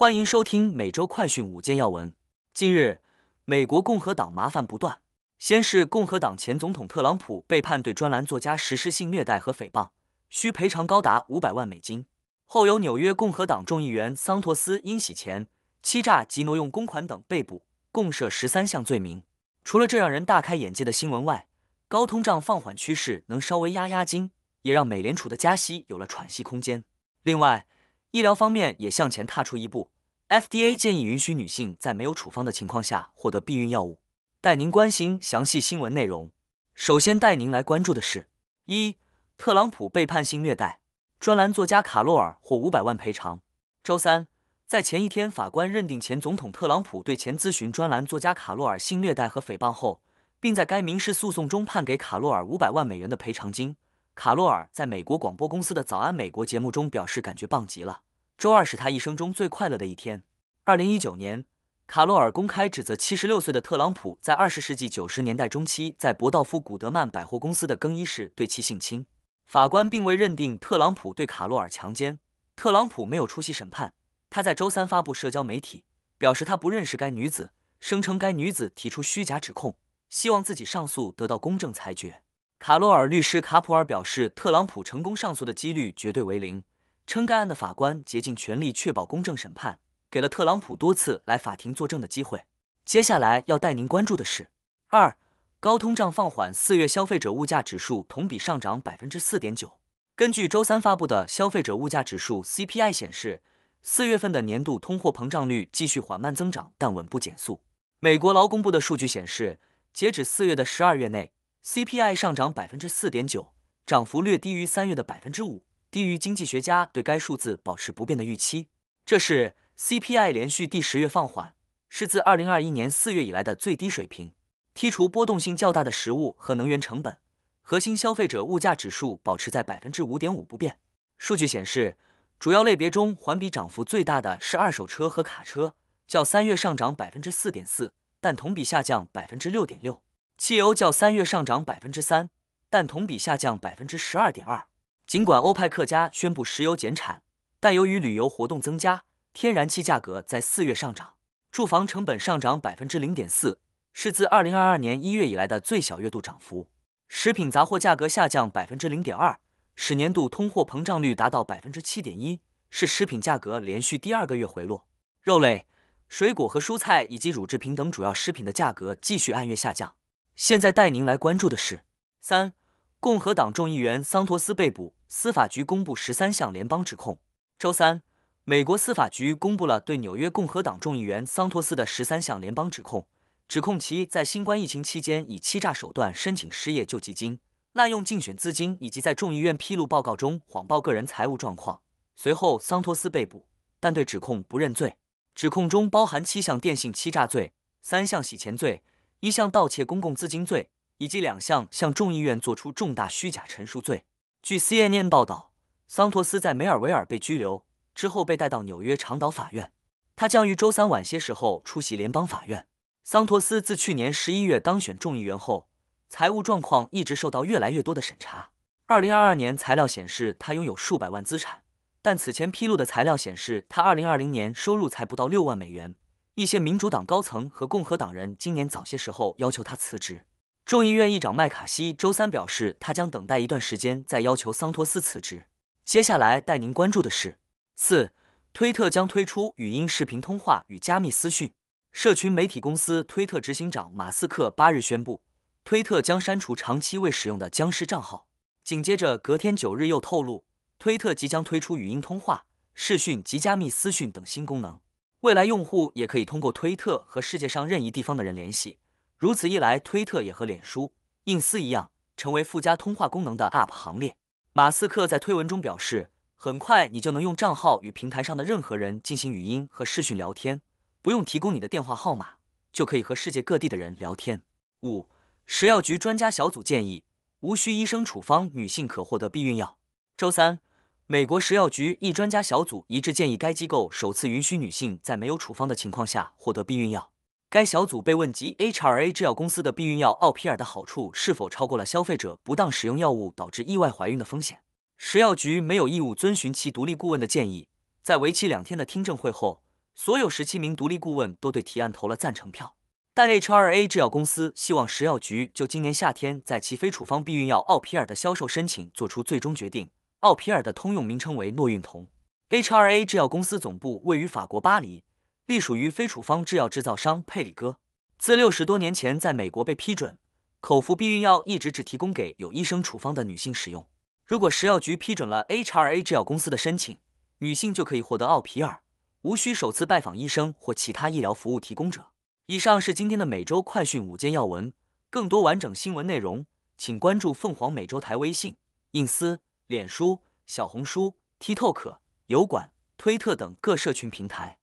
欢迎收听每周快讯五件要闻。近日，美国共和党麻烦不断，先是共和党前总统特朗普被判对专栏作家实施性虐待和诽谤，需赔偿高达五百万美金；后有纽约共和党众议员桑托斯因洗钱、欺诈及挪用公款等被捕，共涉十三项罪名。除了这让人大开眼界的新闻外，高通胀放缓趋势能稍微压压惊，也让美联储的加息有了喘息空间。另外，医疗方面也向前踏出一步，FDA 建议允许女性在没有处方的情况下获得避孕药物。带您关心详细新闻内容。首先带您来关注的是：一、特朗普被判性虐待，专栏作家卡洛尔获五百万赔偿。周三，在前一天法官认定前总统特朗普对前咨询专栏作家卡洛尔性虐待和诽谤后，并在该民事诉讼中判给卡洛尔五百万美元的赔偿金。卡洛尔在美国广播公司的《早安美国》节目中表示，感觉棒极了。周二是他一生中最快乐的一天。二零一九年，卡洛尔公开指责七十六岁的特朗普在二十世纪九十年代中期在伯道夫古德曼百货公司的更衣室对其性侵。法官并未认定特朗普对卡洛尔强奸。特朗普没有出席审判。他在周三发布社交媒体，表示他不认识该女子，声称该女子提出虚假指控，希望自己上诉得到公正裁决。卡洛尔律师卡普尔表示，特朗普成功上诉的几率绝对为零，称该案的法官竭尽全力确保公正审判，给了特朗普多次来法庭作证的机会。接下来要带您关注的是：二、高通胀放缓，四月消费者物价指数同比上涨百分之四点九。根据周三发布的消费者物价指数 CPI 显示，四月份的年度通货膨胀率继续缓慢增长，但稳步减速。美国劳工部的数据显示，截止四月的十二月内。CPI 上涨百分之四点九，涨幅略低于三月的百分之五，低于经济学家对该数字保持不变的预期。这是 CPI 连续第十月放缓，是自二零二一年四月以来的最低水平。剔除波动性较大的食物和能源成本，核心消费者物价指数保持在百分之五点五不变。数据显示，主要类别中环比涨幅最大的是二手车和卡车，较三月上涨百分之四点四，但同比下降百分之六点六。汽油较三月上涨百分之三，但同比下降百分之十二点二。尽管欧派克家宣布石油减产，但由于旅游活动增加，天然气价格在四月上涨。住房成本上涨百分之零点四，是自二零二二年一月以来的最小月度涨幅。食品杂货价格下降百分之零点二，使年度通货膨胀率达到百分之七点一，是食品价格连续第二个月回落。肉类、水果和蔬菜以及乳制品等主要食品的价格继续按月下降。现在带您来关注的是：三，共和党众议员桑托斯被捕，司法局公布十三项联邦指控。周三，美国司法局公布了对纽约共和党众议员桑托斯的十三项联邦指控，指控其在新冠疫情期间以欺诈手段申请失业救济金、滥用竞选资金，以及在众议院披露报告中谎报个人财务状况。随后，桑托斯被捕，但对指控不认罪。指控中包含七项电信欺诈罪、三项洗钱罪。一项盗窃公共资金罪，以及两项向众议院作出重大虚假陈述罪。据 CNN 报道，桑托斯在梅尔维尔被拘留之后，被带到纽约长岛法院。他将于周三晚些时候出席联邦法院。桑托斯自去年十一月当选众议员后，财务状况一直受到越来越多的审查。二零二二年材料显示他拥有数百万资产，但此前披露的材料显示他二零二零年收入才不到六万美元。一些民主党高层和共和党人今年早些时候要求他辞职。众议院议长麦卡锡周三表示，他将等待一段时间再要求桑托斯辞职。接下来带您关注的是：四，推特将推出语音视频通话与加密私讯。社群媒体公司推特执行长马斯克八日宣布，推特将删除长期未使用的僵尸账号。紧接着，隔天九日又透露，推特即将推出语音通话、视讯及加密私讯等新功能。未来用户也可以通过推特和世界上任意地方的人联系，如此一来，推特也和脸书、印思一样，成为附加通话功能的 App 行列。马斯克在推文中表示，很快你就能用账号与平台上的任何人进行语音和视讯聊天，不用提供你的电话号码，就可以和世界各地的人聊天。五，食药局专家小组建议，无需医生处方，女性可获得避孕药。周三。美国食药局一专家小组一致建议该机构首次允许女性在没有处方的情况下获得避孕药。该小组被问及 HRA 制药公司的避孕药奥皮尔的好处是否超过了消费者不当使用药物导致意外怀孕的风险。食药局没有义务遵循其独立顾问的建议。在为期两天的听证会后，所有十七名独立顾问都对提案投了赞成票。但 HRA 制药公司希望食药局就今年夏天在其非处方避孕药奥皮尔的销售申请做出最终决定。奥皮尔的通用名称为诺孕酮。HRA 制药公司总部位于法国巴黎，隶属于非处方制药制造商佩里戈。自六十多年前在美国被批准，口服避孕药一直只提供给有医生处方的女性使用。如果食药局批准了 HRA 制药公司的申请，女性就可以获得奥皮尔，无需首次拜访医生或其他医疗服务提供者。以上是今天的每周快讯五件要闻，更多完整新闻内容，请关注凤凰美洲台微信、印思、脸书、小红书、TikTok、油管、推特等各社群平台。